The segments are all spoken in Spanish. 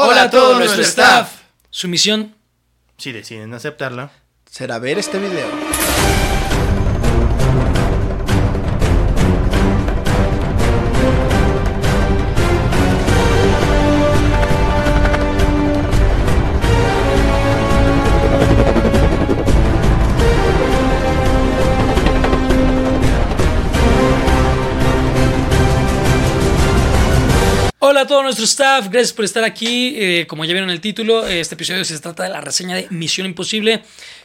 Hola a todo nuestro staff. Su misión Si deciden aceptarla. será ver este video. Hola a todo nuestro staff, gracias por estar aquí. Eh, como ya vieron el título, este episodio se trata de la reseña de Misión Imposible.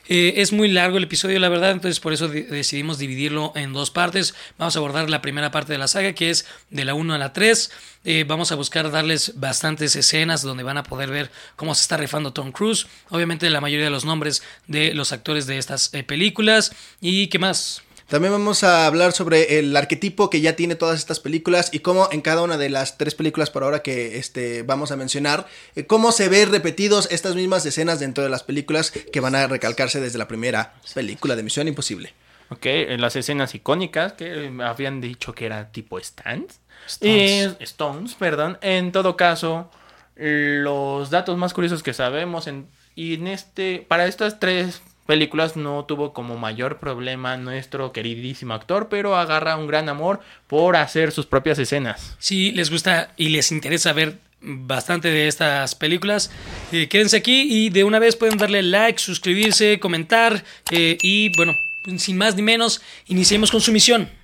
Eh, es muy largo el episodio, la verdad, entonces por eso de- decidimos dividirlo en dos partes. Vamos a abordar la primera parte de la saga, que es de la 1 a la 3. Eh, vamos a buscar darles bastantes escenas donde van a poder ver cómo se está rifando Tom Cruise. Obviamente la mayoría de los nombres de los actores de estas eh, películas. ¿Y qué más? También vamos a hablar sobre el arquetipo que ya tiene todas estas películas y cómo en cada una de las tres películas por ahora que este, vamos a mencionar, eh, cómo se ven repetidos estas mismas escenas dentro de las películas que van a recalcarse desde la primera película de Misión Imposible. Ok, en las escenas icónicas que eh, habían dicho que era tipo stands. Stones. Y- Stones, perdón. En todo caso, los datos más curiosos que sabemos en, y en este para estas tres películas no tuvo como mayor problema nuestro queridísimo actor, pero agarra un gran amor por hacer sus propias escenas. Si les gusta y les interesa ver bastante de estas películas, eh, quédense aquí y de una vez pueden darle like, suscribirse, comentar eh, y bueno, sin más ni menos, iniciemos con su misión.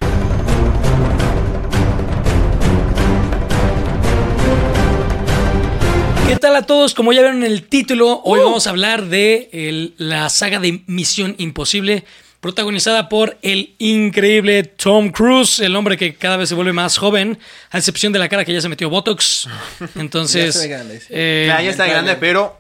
¿Qué tal a todos? Como ya vieron en el título, hoy vamos a hablar de el- la saga de Misión Imposible, protagonizada por el increíble Tom Cruise, el hombre que cada vez se vuelve más joven, a excepción de la cara que ya se metió Botox. Entonces, Ya grande, sí. eh, Ya, ya está grande, pero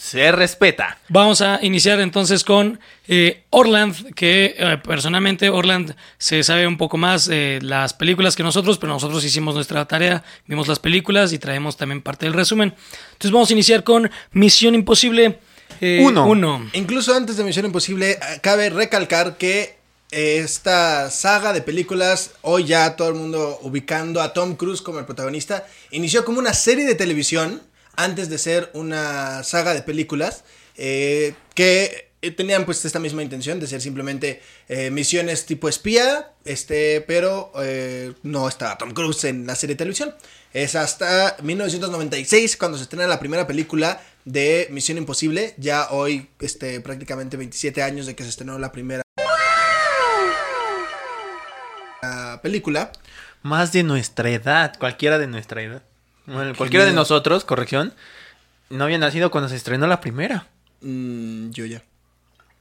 se respeta. Vamos a iniciar entonces con eh, Orland, que eh, personalmente Orland se sabe un poco más de las películas que nosotros, pero nosotros hicimos nuestra tarea, vimos las películas y traemos también parte del resumen. Entonces vamos a iniciar con Misión Imposible eh, Uno. uno. Incluso antes de Misión Imposible, eh, cabe recalcar que eh, esta saga de películas, hoy ya todo el mundo ubicando a Tom Cruise como el protagonista, inició como una serie de televisión antes de ser una saga de películas eh, que eh, tenían pues esta misma intención de ser simplemente eh, misiones tipo espía, este, pero no está Tom Cruise en la serie de televisión. Es hasta 1996 cuando se estrena la primera película de Misión Imposible. Ya hoy, este, prácticamente 27 años de que se estrenó la primera la película. Más de nuestra edad, cualquiera de nuestra edad. Bueno, cualquiera de nosotros, corrección, no había nacido cuando se estrenó la primera. Mm, yo ya.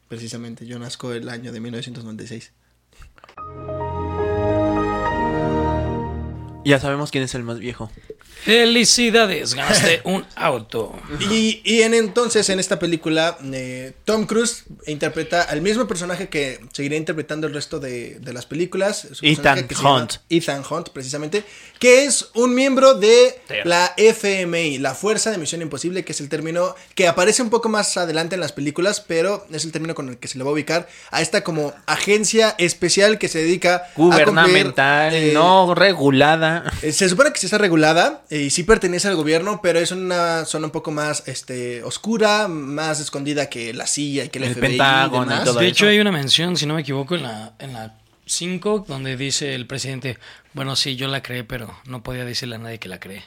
Precisamente, yo nazco el año de 1996. Ya sabemos quién es el más viejo. Felicidades, ganaste un auto. Y, y en entonces, en esta película, eh, Tom Cruise interpreta al mismo personaje que seguirá interpretando el resto de, de las películas. Ethan Hunt. Ethan Hunt, precisamente. Que es un miembro de la FMI, la Fuerza de Misión Imposible, que es el término que aparece un poco más adelante en las películas, pero es el término con el que se le va a ubicar a esta como agencia especial que se dedica a cumplir, Gubernamental, eh, no regulada. Eh, Se supone que sí está regulada eh, y sí pertenece al gobierno, pero es una zona un poco más este, oscura, más escondida que la CIA y que el, El FBI. Pentágono y demás. todo De eso. hecho, hay una mención, si no me equivoco, en la, en la 5, donde dice el presidente, bueno, sí, yo la creé, pero no podía decirle a nadie que la cree.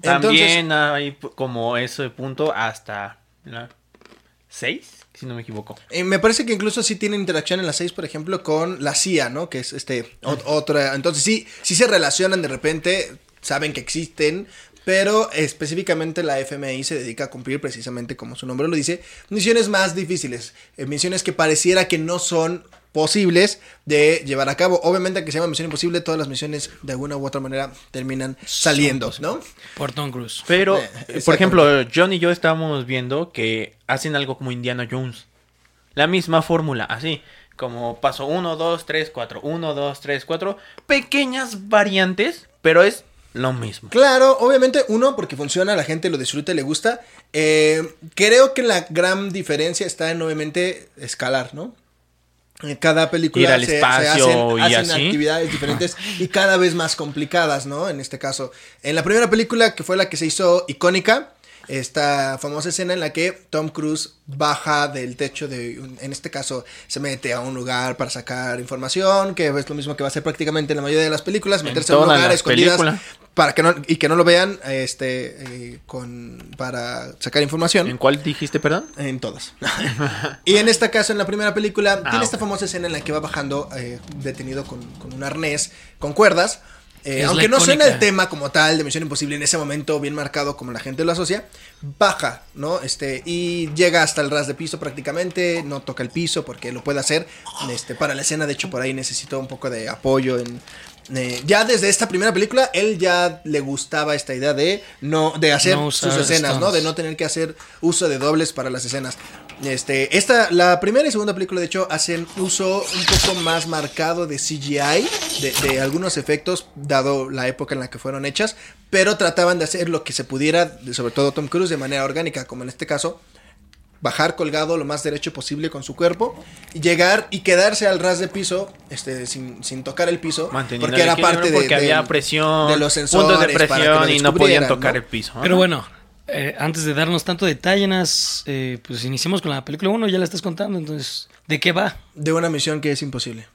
También hay p- como ese punto hasta la 6, si no me equivoco. Eh, me parece que incluso sí tiene interacción en la 6, por ejemplo, con la CIA, ¿no? Que es este ot- otra. Entonces sí, sí se relacionan de repente, saben que existen, pero específicamente la FMI se dedica a cumplir precisamente como su nombre lo dice, misiones más difíciles, eh, misiones que pareciera que no son posibles de llevar a cabo. Obviamente que se llama Misión Imposible, todas las misiones de alguna u otra manera terminan saliendo, ¿no? Por Tom Cruise. Pero, Eh, por ejemplo, John y yo estábamos viendo que hacen algo como Indiana Jones. La misma fórmula, así. Como paso 1, 2, 3, 4. 1, 2, 3, 4. Pequeñas variantes, pero es lo mismo. Claro, obviamente, uno, porque funciona, la gente lo disfruta y le gusta. Eh, creo que la gran diferencia está en, obviamente, escalar, ¿no? Cada película Ir al se- se, espacio hacen, y hacen así. actividades diferentes y cada vez más complicadas, ¿no? En este caso. En la primera película, que fue la que se hizo icónica, esta famosa escena en la que Tom Cruise baja del techo de, en este caso, se mete a un lugar para sacar información, que es lo mismo que va a hacer prácticamente en la mayoría de las películas, En meterse a un lugar escondidas películas. para que no y que no lo vean, este, eh, con para sacar información. ¿En cuál dijiste, perdón? En todas. y en este caso, en la primera película, Ah, tiene esta ok. famosa escena en la que va bajando eh, detenido con, con un arnés, con cuerdas. Eh, aunque no suena el tema como tal de Misión Imposible en ese momento bien marcado como la gente lo asocia, baja, ¿no? Este, y llega hasta el ras de piso prácticamente, no toca el piso porque lo puede hacer. Este, para la escena, de hecho, por ahí necesitó un poco de apoyo en, eh, ya desde esta primera película, él ya le gustaba esta idea de no de hacer No sus escenas, ¿no? De no tener que hacer uso de dobles para las escenas. Este, esta, la primera y segunda película, de hecho, hacen uso un poco más marcado de CGI, de, de algunos efectos, dado la época en la que fueron hechas, pero trataban de hacer lo que se pudiera, de- sobre todo Tom Cruise, de manera orgánica, como en este caso, bajar colgado lo más derecho posible con su cuerpo y llegar y quedarse al ras de piso este sin, sin tocar el piso Manteniendo porque era parte de, porque había presión, de los puntos de sensores para que presión lo y no podían tocar ¿no? el piso. Pero bueno, eh, antes de darnos tanto detalle, eh, pues iniciemos con la película 1, ya la estás contando, entonces, ¿de qué va? de una misión que es imposible.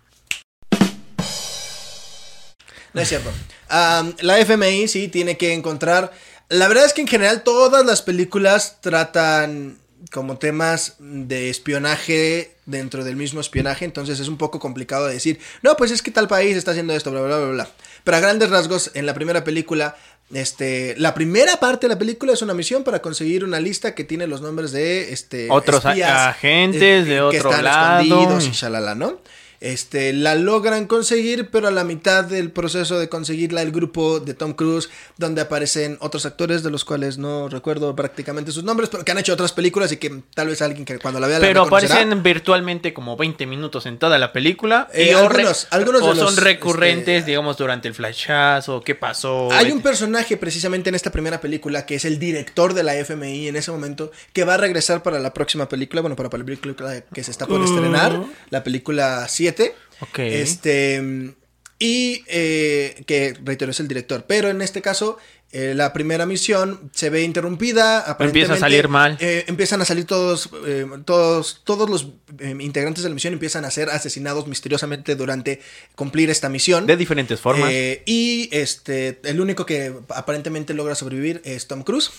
No es cierto. La FMI sí tiene que encontrar. La verdad es que en general todas las películas tratan como temas de espionaje dentro del mismo espionaje, entonces es un poco complicado de decir, no, pues es que tal país está haciendo esto, bla, bla, bla, bla. Pero a grandes rasgos, en la primera película, este, la primera parte de la película es una misión para conseguir una lista que tiene los nombres de este, Otros agentes de que otro están lado. escondidos y shalala, ¿no? Este, la logran conseguir, pero a la mitad del proceso de conseguirla, el grupo de Tom Cruise, donde aparecen otros actores de los cuales no recuerdo prácticamente sus nombres, pero que han hecho otras películas y que tal vez alguien que cuando la vea la Pero aparecen virtualmente como 20 minutos en toda la película. Eh, re- algunos- de o son recurrentes, este, digamos, durante el flashazo, qué pasó. Hay un personaje precisamente en esta primera película que es el director de la FMI en ese momento que va a regresar para la próxima película, bueno, para la película que se está por estrenar, la película 7. Ok. Este y eh, que reitero es el director, pero en este caso eh, la primera misión se ve interrumpida, Empieza a salir mal. eh, empiezan a salir todos, eh, todos, todos los eh, integrantes de la misión empiezan a ser asesinados misteriosamente durante cumplir esta misión. De diferentes formas. Eh, y este, el único que aparentemente logra sobrevivir es Tom Cruise.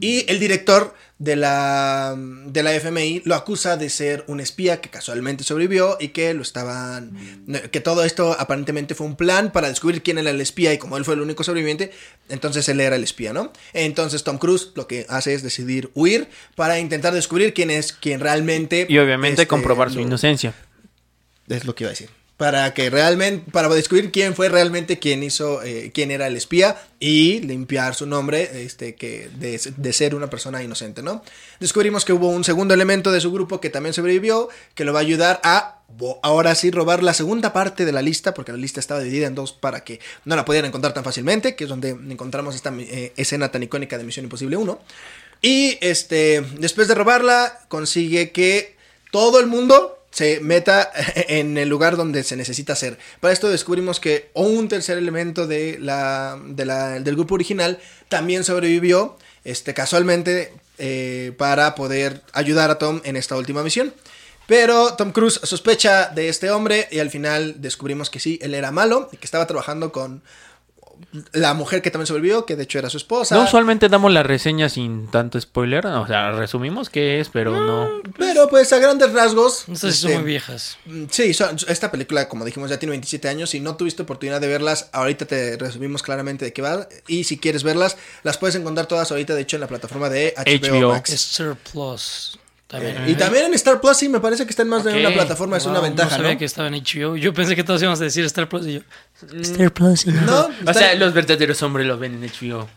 Y el director de la, de la FMI lo acusa de ser un espía que casualmente sobrevivió y que lo estaban. que todo esto aparentemente fue un plan para descubrir quién era el espía y como él fue el único sobreviviente, entonces él era el espía, ¿no? Entonces Tom Cruise lo que hace es decidir huir para intentar descubrir quién es quien realmente. y obviamente este, comprobar su lo- inocencia. es lo que iba a decir. Para que realmente, para descubrir quién fue realmente quien hizo, eh, quién era el espía y limpiar su nombre, este, que de, de ser una persona inocente, ¿no? Descubrimos que hubo un segundo elemento de su grupo que también sobrevivió, que lo va a ayudar a, ahora sí, robar la segunda parte de la lista, porque la lista estaba dividida en dos para que no la pudieran encontrar tan fácilmente, que es donde encontramos esta eh, escena tan icónica de Misión Imposible 1. Y este, después de robarla, consigue que todo el mundo se meta en el lugar donde se necesita hacer. Para esto descubrimos que un tercer elemento de la- del grupo original también sobrevivió, este, casualmente, eh, para poder ayudar a Tom en esta última misión. Pero Tom Cruise sospecha de este hombre y al final descubrimos que sí, él era malo y que estaba trabajando con la mujer que también sobrevivió, que de hecho era su esposa. No usualmente damos la reseña sin tanto spoiler. O sea, resumimos qué es, pero no. Pero pues a grandes rasgos. Estas sí son este, muy viejas. Mm, Sí, son- esta película, como dijimos, ya tiene 27 años. Si no tuviste oportunidad de verlas, ahorita te resumimos claramente de qué va. Y si quieres verlas, las puedes encontrar todas ahorita, de hecho, en la plataforma de HBO, HBO. Max. Star Plus. También. Eh, y también en Star Plus, sí, me parece que está en más de Ok. una plataforma, es una Wow, ventaja, No ¿no? sabía que estaba en HBO. Yo pensé que todos íbamos a decir Star Plus y yo. Star Plus y no. No, O sea, los verdaderos hombres lo ven en HBO.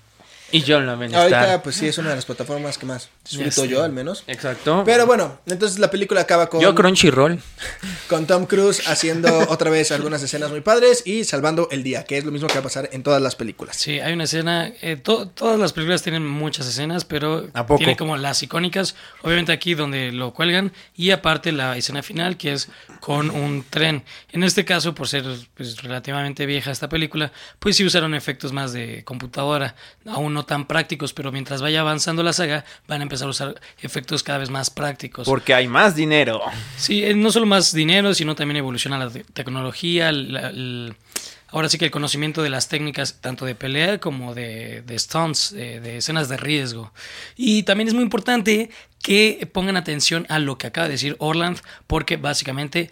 Y John lo ven en ahorita, pues sí, es una de las plataformas que más disfruto yo, al menos. Exacto. Pero bueno, entonces la película acaba con, Yo Crunchyroll. con Tom Cruise haciendo otra vez algunas escenas muy padres y salvando el día, que es lo mismo que va a pasar en todas las películas. Sí, hay una escena. eh, to- todas las películas tienen muchas escenas, pero ¿A poco? tiene como las icónicas. Obviamente aquí donde lo cuelgan. Y aparte la escena final, que es con un tren. En este caso, por ser pues, relativamente vieja esta película, pues sí usaron efectos más de computadora. Aún no no tan prácticos, pero mientras vaya avanzando la saga van a empezar a usar efectos cada vez más prácticos. Porque hay más dinero. Sí, eh, no solo más dinero, sino también evoluciona la te- tecnología, la- el- ahora sí que el conocimiento de las técnicas tanto de pelea como de, de stunts, eh, de escenas de riesgo. Y también es muy importante que pongan atención a lo que acaba de decir Orland, porque básicamente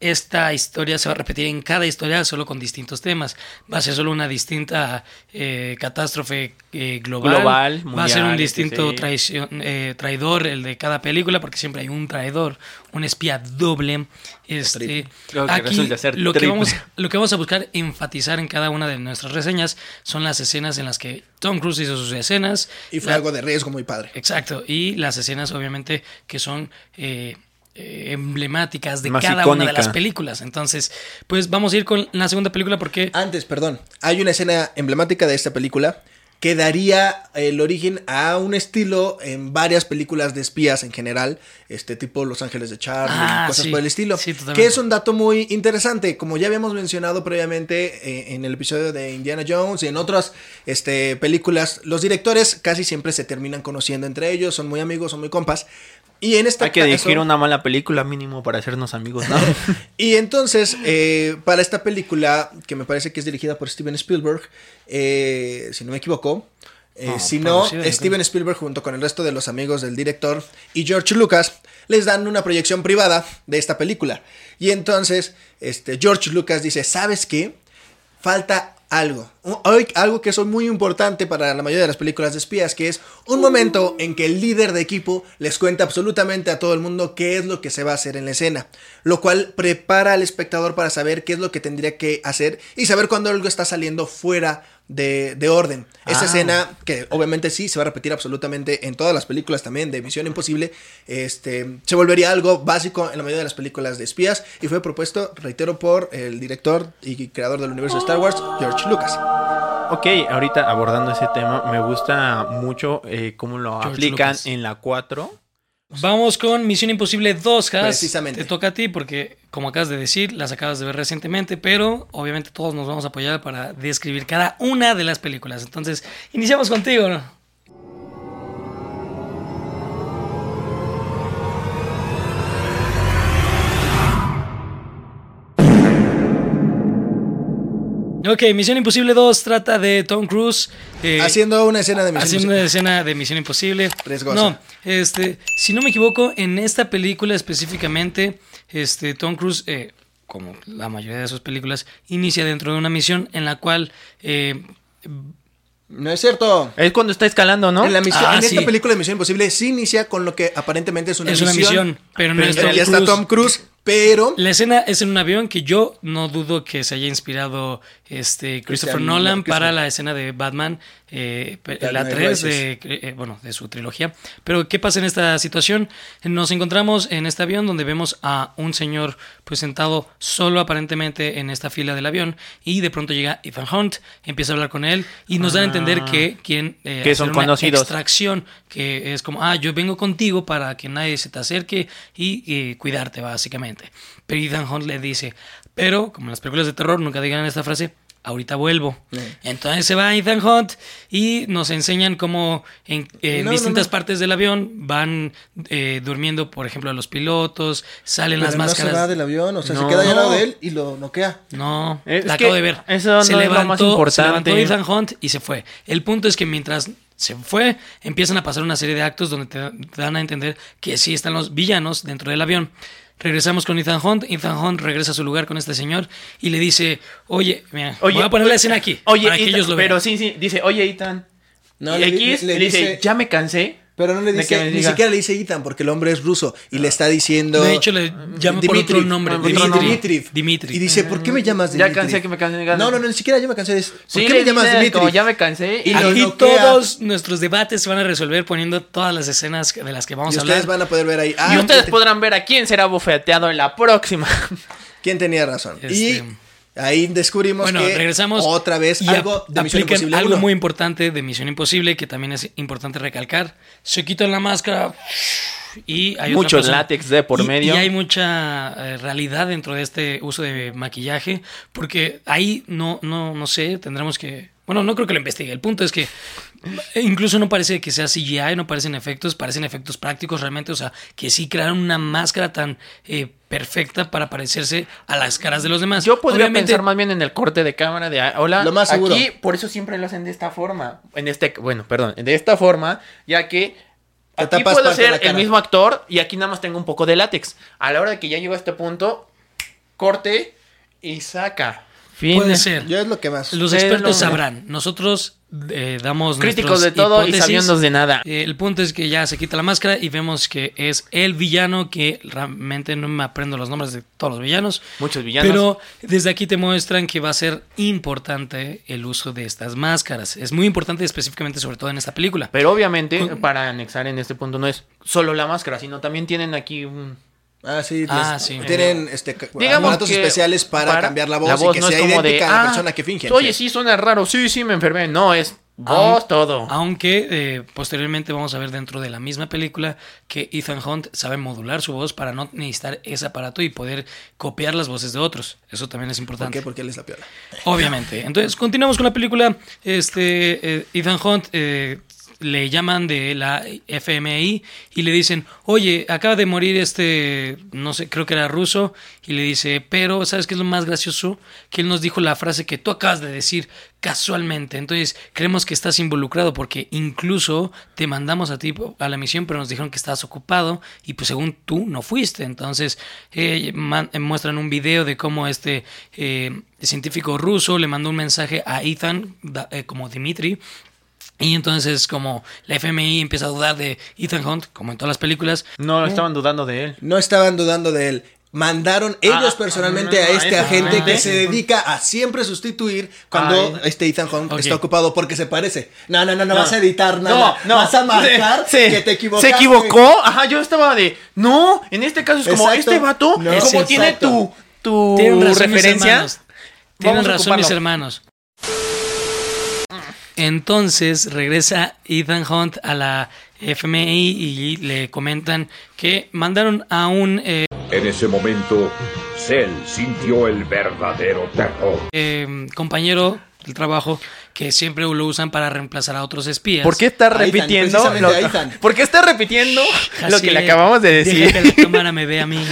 esta historia se va a repetir en cada historia solo con distintos temas. Va a ser solo una distinta eh, catástrofe eh, global. Global, va a ser un mundial, distinto traición- eh, traidor el de cada película, porque siempre hay un traidor, un espía doble. Este, Creo que aquí resulta ser lo que, triple. vamos, lo que vamos a buscar enfatizar en cada una de nuestras reseñas son las escenas en las que Tom Cruise hizo sus escenas. Y fue La- algo de riesgo muy padre. Exacto, y las escenas obviamente que son eh, eh, emblemáticas de Más cada una de las películas. Entonces, pues vamos a ir con la segunda película porque... Antes, perdón, hay una escena emblemática de esta película que daría el origen a un estilo en varias películas de espías en general, este tipo Los Ángeles de Charlie, Ah, cosas sí. por el estilo, Sí, que es un dato muy interesante, como ya habíamos mencionado previamente eh, en el episodio de Indiana Jones y en otras este, películas, los directores casi siempre se terminan conociendo entre ellos, son muy amigos, son muy compas, y en Hay que dirigir una mala película mínimo para hacernos amigos, ¿no? y entonces, eh, para esta película, que me parece que es dirigida por Steven Spielberg, eh, si no me equivoco, eh, No, si no, producida, yo Steven Spielberg junto con el resto de los amigos del director y George Lucas les dan una proyección privada de esta película. Y entonces, este, George Lucas dice, ¿sabes qué? falta algo. Algo que es muy importante para la mayoría de las películas de espías, que es un momento en que el líder de equipo les cuenta absolutamente a todo el mundo qué es lo que se va a hacer en la escena, lo cual prepara al espectador para saber qué es lo que tendría que hacer y saber cuando algo está saliendo fuera de, de orden. Esa Ah. escena, que obviamente sí, se va a repetir absolutamente en todas las películas también de Misión Imposible, este, se volvería algo básico en la mayoría de las películas de espías y fue propuesto, reitero, por el director y creador del universo de Star Wars, George Lucas. Ok, ahorita abordando ese tema, me gusta mucho eh, cómo lo George aplican Lucas. en la 4. Vamos con Misión Imposible 2, Has. Precisamente. Te toca a ti porque, como acabas de decir, las acabas de ver recientemente, pero obviamente todos nos vamos a apoyar para describir cada una de las películas. Entonces, iniciamos contigo. ¿no? Ok, Misión Imposible 2 trata de Tom Cruise eh, Haciendo una escena de Misión haciendo Imposible. una escena de Misión Imposible. Riesgosa. No, este, si no me equivoco, en esta película específicamente, este, Tom Cruise, eh, como la mayoría de sus películas, inicia dentro de una misión en la cual eh, No es cierto. Es cuando está escalando, ¿no? En, la misión, Ah, en esta película de Misión Imposible sí inicia con lo que aparentemente es una es misión. una misión, pero no Pero es Tom ya está. Tom Cruise, pero La escena es en un avión que yo no dudo que se haya inspirado este Christopher Nolan para la escena de Batman, eh, la Knight 3 Rises. de, eh, bueno, de su trilogía. Pero ¿qué pasa en esta situación? Nos encontramos en este avión donde vemos a un señor pues sentado solo aparentemente en esta fila del avión y de pronto llega Ethan Hunt, empieza a hablar con él y nos da a entender Ah. que quien eh, Que son una conocidos. extracción que es como, ah, yo vengo contigo para que nadie se te acerque y, eh, cuidarte, básicamente. Pero Ethan Hunt le dice, pero como en las películas de terror nunca digan esta frase, ahorita vuelvo. Entonces se va Ethan Hunt y nos enseñan cómo en, en No, no, distintas no. partes del avión van eh, durmiendo, por ejemplo, a los pilotos, salen pero las no máscaras. se va del avión, o sea, No. se queda al lado de él y lo noquea. No, Es la que acabo de ver. eso se no es lo más Se importante. levantó Ethan Hunt y se fue. El punto es que mientras se fue, empiezan a pasar una serie de actos donde te dan a entender que sí están los villanos dentro del avión. Regresamos con Ethan Hunt. Ethan Hunt regresa a su lugar con este señor y le dice: Oye, mira, voy a poner la escena aquí. Oye, para que ellos lo pero vean. sí, sí, dice, oye, Ethan. No, y le- X le- le, le dice, dice- ya me cansé. Pero no le dice, ni diga. siquiera le dice Ethan, porque el hombre es ruso y le está diciendo. De hecho, le llama por otro nombre. por otro Dimitriv. nombre. Dimitriv. Dimitri. Y dice, ¿por qué me llamas Ya Dimitriv? cansé que me cansé. No, no, no, ni siquiera ya me cansé. ¿Por Sí, qué me llamas dice, Dimitriv? como, ya me cansé. Y Aquí todos nuestros debates se van a resolver poniendo todas las escenas de las que vamos Y a hablar. ustedes van a poder ver ahí. y Ah, ustedes ¿quién- podrán ver a quién será bofeteado en la próxima. ¿Quién tenía razón? Este- Y ahí descubrimos Bueno, que regresamos. otra vez y algo de Misión Imposible algo 1. muy importante de Misión Imposible que también es importante recalcar. Se quitan la máscara y hay Mucho látex de por y- medio. Y hay mucha eh, realidad dentro de este uso de maquillaje porque ahí no, no, no sé, tendremos que Bueno, no creo que lo investigue. El punto es que incluso no parece que sea CGI, no parecen efectos, parecen efectos prácticos realmente. O sea, que sí crearon una máscara tan eh, perfecta para parecerse a las caras de los demás. Yo podría Obviamente, pensar más bien en el corte de cámara de ah, hola. Lo más seguro. Aquí, por eso siempre lo hacen de esta forma. En este, bueno, perdón, de esta forma, ya que Te aquí puedo ser el mismo actor y aquí nada más tengo un poco de látex. A la hora de que ya llego a este punto, corte y saca. Fin. Puede ser. Yo es lo que más. Los expertos sabrán. Nosotros eh, damos Críticos de todo y sabiendos de nada. Eh, el punto es que ya se quita la máscara y vemos que es el villano que realmente no me aprendo los nombres de todos los villanos. Muchos villanos. Pero desde aquí te muestran que va a ser importante el uso de estas máscaras. Es muy importante específicamente sobre todo en esta película. Pero obviamente, Con- para anexar en este punto, no es solo la máscara, sino también tienen aquí un. Ah, sí. Ah, sí. Tienen este, aparatos especiales para, cambiar la voz, y que no sea de, idéntica a la "Ah, persona que finge. Oye, sí, suena raro. Sí, sí, me enfermé. No, es voz, todo. Aunque eh, posteriormente vamos a ver dentro de la misma película que Ethan Hunt sabe modular su voz para no necesitar ese aparato y poder copiar las voces de otros. Eso también es ¿Por importante. qué? Porque él es la piola. Obviamente. Entonces, continuamos con la película. Este, eh, Ethan Hunt eh, le llaman de la FMI y le dicen, oye, acaba de morir este, no sé, creo que era ruso, y le dice, pero, ¿sabes qué es lo más gracioso? Que él nos dijo la frase que tú acabas de decir casualmente. Entonces, creemos que estás involucrado porque incluso te mandamos a ti a la misión, pero nos dijeron que estabas ocupado y pues según tú no fuiste. Entonces, eh, eh, muestran un video de cómo este eh, científico ruso le mandó un mensaje a Ethan eh, como Dimitri. Y entonces como la FMI empieza a dudar de Ethan Hunt, como en todas las películas, No, estaban dudando de él. No estaban dudando de él. Mandaron ellos Ah, personalmente ah, a este agente que se dedica a siempre sustituir cuando Ay. este Ethan Hunt está ocupado porque se parece. No, no, no, no, No. vas a editar nada. Vas a marcar sí. que te equivocaste. Se equivocó. Ajá, yo estaba de. No, en este caso es como Exacto. este vato, No, como tiene tu, tu tienen razón mis referencia. Tienen razón mis hermanos. Entonces regresa Ethan Hunt a la FMI y le comentan que mandaron a un eh, En ese momento, Cell sintió el verdadero terror. eh, compañero del trabajo que siempre lo usan para reemplazar a otros espías. ¿Por qué está A Ethan, repitiendo? precisamente lo- Ethan. ¿Por qué está repitiendo lo que le acabamos de Deja decir? que la cámara me vea a mí.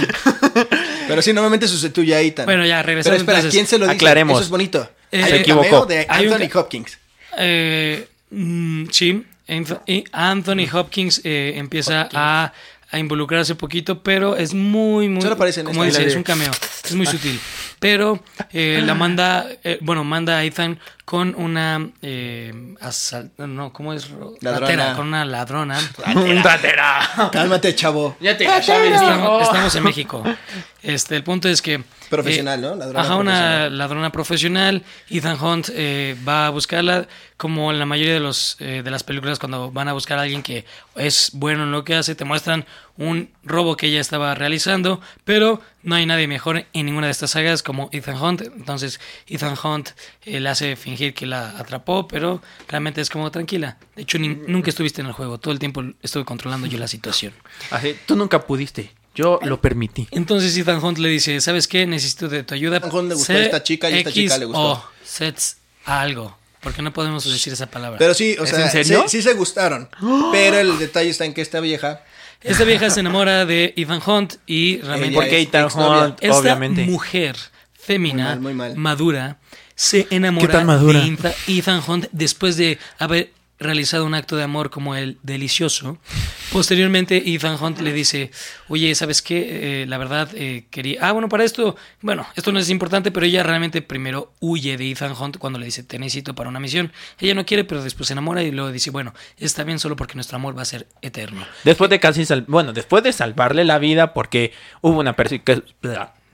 Pero sí, normalmente sustituye a Ethan. Bueno, ya, Pero regresando espera, entonces. ¿quién se lo dice? aclaremos. Eso es bonito. Eh, Hay se equivocó. de Anthony Hopkins. Eh, mm, sí, Anth- Anthony Hopkins eh, empieza a, a involucrarse poquito, pero es muy, muy. Solo aparece en como dice, es un cameo. Es muy sutil. Pero eh, la manda, eh, bueno, manda a Ethan con una. Eh, asal- no, ¿cómo es? Ladrona. Ratera, con una ladrona. Un ratera. Cálmate, chavo. Ya te Estamos, hijo. estamos en México. Este, el punto es que. eh, Profesional, ¿no? Ladrona ajá, una profesional. ladrona profesional. Ethan Hunt eh, va a buscarla, como en la mayoría de, los, eh, de las películas, cuando van a buscar a alguien que es bueno en lo que hace, te muestran un robo que ella estaba realizando, pero no hay nadie mejor en ninguna de estas sagas como Ethan Hunt. Entonces, Ethan Hunt eh, le hace fingir que la atrapó, pero realmente es como tranquila. De hecho, ni- nunca estuviste en el juego, todo el tiempo estuve controlando yo la situación. Así, tú nunca pudiste. Yo lo permití. Entonces Ethan Hunt le dice, ¿sabes qué? Necesito de tu ayuda. Ethan Hunt le gustó Sé esta chica y esta chica le gustó. O sets algo. Porque no podemos decir esa palabra. Pero sí, o ¿Es sea, en serio? sí, sí se gustaron. Pero el detalle está en que esta vieja Esta vieja se enamora de Ethan Hunt y realmente Porque Ethan. Hunt, esta obviamente. mujer femina, Muy mal, muy mal. madura, se enamora ¿Qué tan madura? de Ethan- Ethan Hunt después de haber realizado un acto de amor como el delicioso. Posteriormente, Ethan Hunt le dice, oye, ¿sabes qué? Eh, la verdad, eh, quería... Ah, bueno, para esto, bueno, esto no es importante, pero ella realmente primero huye de Ethan Hunt cuando le dice, te necesito para una misión. Ella no quiere, pero después se enamora y luego dice, bueno, está bien solo porque nuestro amor va a ser eterno. Después de casi sal- bueno, después de salvarle la vida porque hubo una persecu-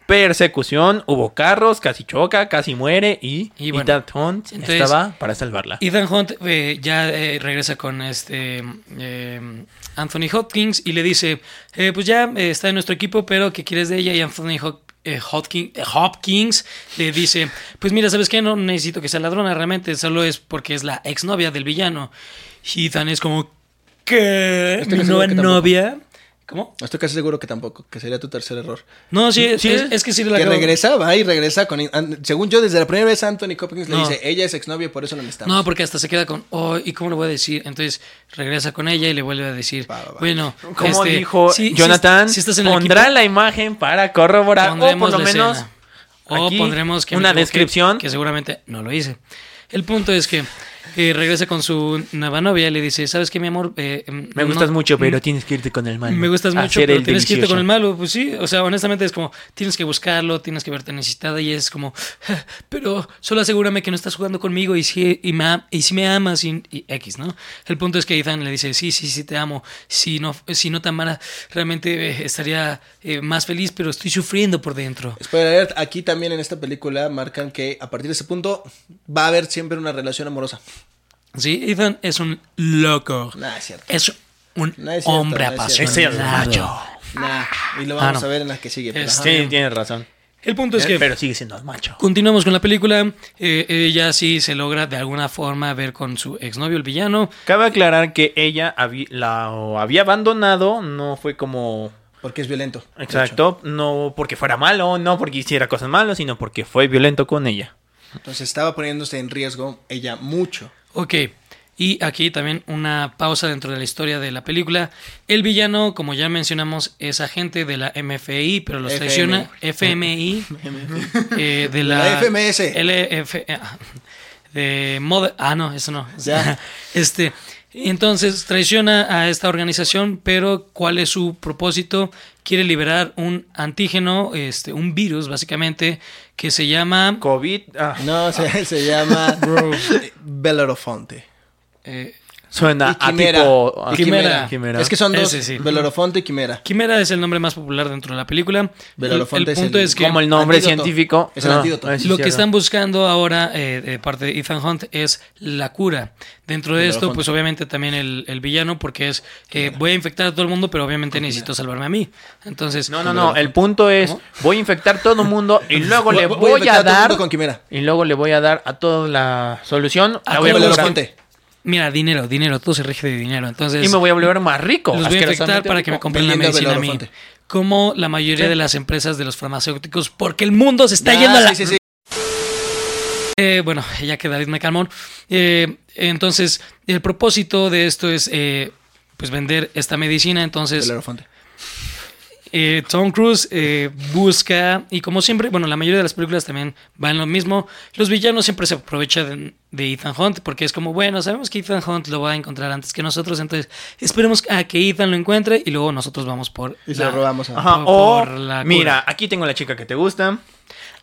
persecución, hubo carros, casi choca, casi muere y, Y bueno, Ethan Hunt entonces- estaba para salvarla. Ethan Hunt eh, ya eh, regresa con este eh, Anthony Hopkins y le dice, eh, pues ya eh, está en nuestro equipo, pero ¿qué quieres de ella? Y Anthony Hop- eh, Hopkins, eh, Hopkins le dice, pues mira, ¿sabes qué? No necesito que sea ladrona, realmente solo es porque es la exnovia del villano. Y Ethan es como, ¿qué? Estoy ¿Mi seguro nueva que tampoco. novia? ¿Cómo? Estoy casi seguro que tampoco, que sería tu tercer error. No, sí, es, Sí, es, que sí la Que regresa, va y regresa con... Según yo, desde la primera vez Anthony Hopkins le dice, ella es exnovia y por eso no necesitamos. No, porque hasta se queda con, oh, ¿y cómo le voy a decir? Entonces regresa con ella y le vuelve a decir, Va, va, va. bueno, Como este, dijo Jonathan, si estás en el pondrá equipo, la imagen para corroborar o por pondremos lo menos escena. O aquí pondremos que una descripción. Que seguramente no lo hice. El punto es que eh, regresa con su nueva novia y le dice, ¿sabes qué, mi amor? Eh, mm, Me no- gustas mucho, pero tienes que irte con el malo. Me gustas mucho, pero tienes que irte con el malo. Pues sí, o sea, honestamente es como, tienes que buscarlo, tienes que verte necesitada y es como, "Ja, pero solo asegúrame que no estás jugando conmigo y si, y me, y si me amas y, y X, ¿no? El punto es que Ethan le dice, sí, sí, sí, te amo. Si no, si no te amara, realmente eh, estaría eh, más feliz, pero estoy sufriendo por dentro. Spoiler alert, aquí también en esta película marcan que a partir de ese punto va a haber siempre una relación amorosa. Sí, Ethan es un loco. Nah, es cierto. Es un No es cierto, hombre apasionado. Nah, y lo Ah, vamos no. a ver en la que sigue. pero Este- ajá. Sí, tienes razón. El punto es que... Pero sigue siendo el macho. Continuamos con la película. Eh, ella sí se logra de alguna forma ver con su exnovio, el villano. Cabe aclarar que ella habí- la había abandonado, no fue como... Porque es violento. Exacto, no porque fuera malo, no porque hiciera cosas malas, sino porque fue violento con ella. Entonces estaba poniéndose en riesgo ella mucho. Ok. Y aquí también una pausa dentro de la historia de la película. El villano, como ya mencionamos, es agente de la MFI, pero los traiciona. FMI. eh, de la, La FMS. LF. ah, De Mod- Ah, no, eso no. Ya. Este. Entonces traiciona a esta organización, pero ¿cuál es su propósito? Quiere liberar un antígeno, este, un virus básicamente, que se llama COVID ah, No, se, se llama Bellerofonte. eh, suena Y a Quimera. tipo... a Y Quimera. Quimera. Es que son dos, Ese sí. Y Quimera. Quimera es el nombre más popular dentro de la película. El, Bellerofonte el es punto el- es, que como el nombre Antídoto. científico. Es el antídoto. es lo que están buscando ahora eh, de parte de Ethan Hunt es la cura. Dentro de esto, pues obviamente también el, el villano, porque es eh, voy a infectar a todo el mundo, pero obviamente necesito salvarme a mí. Entonces, No, no, no. El punto es, voy a infectar todo el mundo y luego le Voy- a a a el dar... mundo con Quimera. Y luego le voy a dar a toda la solución. Ah, La voy a. mira, dinero, dinero, todo se rige de dinero. Entonces, y me voy a volver más rico. los voy a infectar para que me compren la medicina a mí. Como la mayoría de las empresas de los farmacéuticos, porque el mundo se está Ah, yendo a la sí, sí, sí. Eh, bueno, ya que David me calmó. Eh, entonces, el propósito de esto es eh, pues vender esta medicina. Entonces. Eh, Tom Cruise eh, busca, y como siempre, bueno, la mayoría de las películas también van lo mismo. Los villanos siempre se aprovechan de, de Ethan Hunt, porque es como, bueno, sabemos que Ethan Hunt lo va a encontrar antes que nosotros, entonces esperemos a que Ethan lo encuentre y luego nosotros vamos por. Y se la- lo robamos a... Ajá, por- o, por la cura. mira, aquí tengo la chica que te gusta.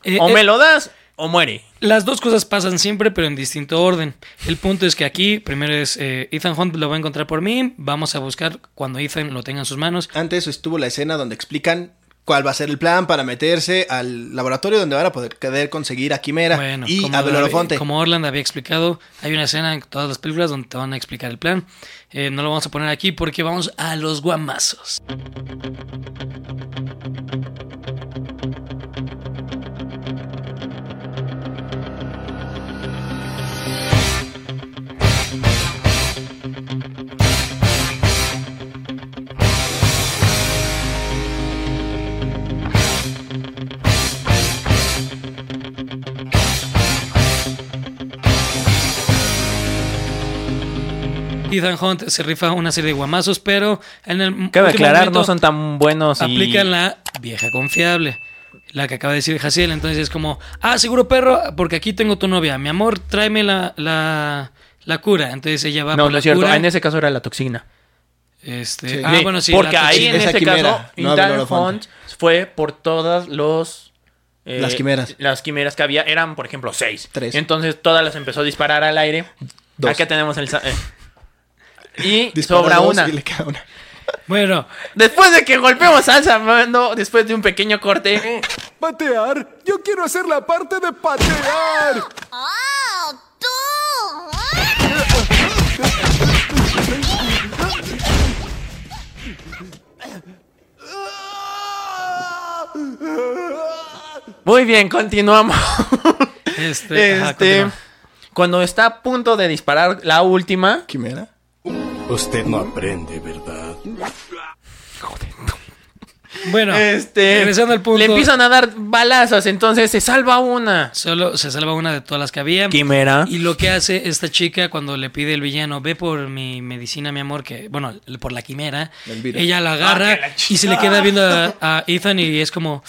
Eh, o eh, me lo das o muere. Las dos cosas pasan siempre, pero en distinto orden. El punto es que aquí, primero es eh, Ethan Hunt lo va a encontrar por mí. Vamos a buscar cuando Ethan lo tenga en sus manos. Antes estuvo la escena donde explican cuál va a ser el plan para meterse al laboratorio donde van a poder conseguir a Quimera Bueno, y como, a Bellerofonte. como Orland había explicado, hay una escena en todas las películas donde te van a explicar el plan. Eh, no lo vamos a poner aquí porque vamos a los guamazos. Ethan Hunt se rifa una serie de guamazos, pero en el Cabe aclarar, no son tan buenos y... aplican la vieja confiable. La que acaba de decir Jaciel. Entonces es como, ah, seguro perro, porque aquí tengo tu novia. Mi amor, tráeme la, la, la cura. Entonces ella va No, por no la es cierto. cura. En ese caso era la toxina. Este, Sí. ah, bueno, sí. Porque la ahí en este caso, no. Hunt fue por todas los... eh, Las quimeras. Las quimeras que había eran, por ejemplo, seis. Tres. Entonces todas las empezó a disparar al aire. Dos. Acá tenemos el... sa- eh. Y Dispara sobra una. y le queda una. Bueno, Después de que golpeamos al Samando, después de un pequeño corte, ¡Patear! ¡Yo quiero hacer la parte de patear! ¡Oh, muy bien, continuamos. este, ajá, este, continúa. cuando está a punto de disparar la última, ¿Quimera? Usted no aprende, ¿verdad? Bueno, este, regresando al punto. Le empiezan a dar balazos, entonces se salva una. Solo se salva una de todas las que había. Quimera. Y lo que hace esta chica cuando le pide el villano, ve por mi medicina, mi amor, que, bueno, por la quimera, ella la agarra Ah, la y se le queda viendo a, a Ethan y es como,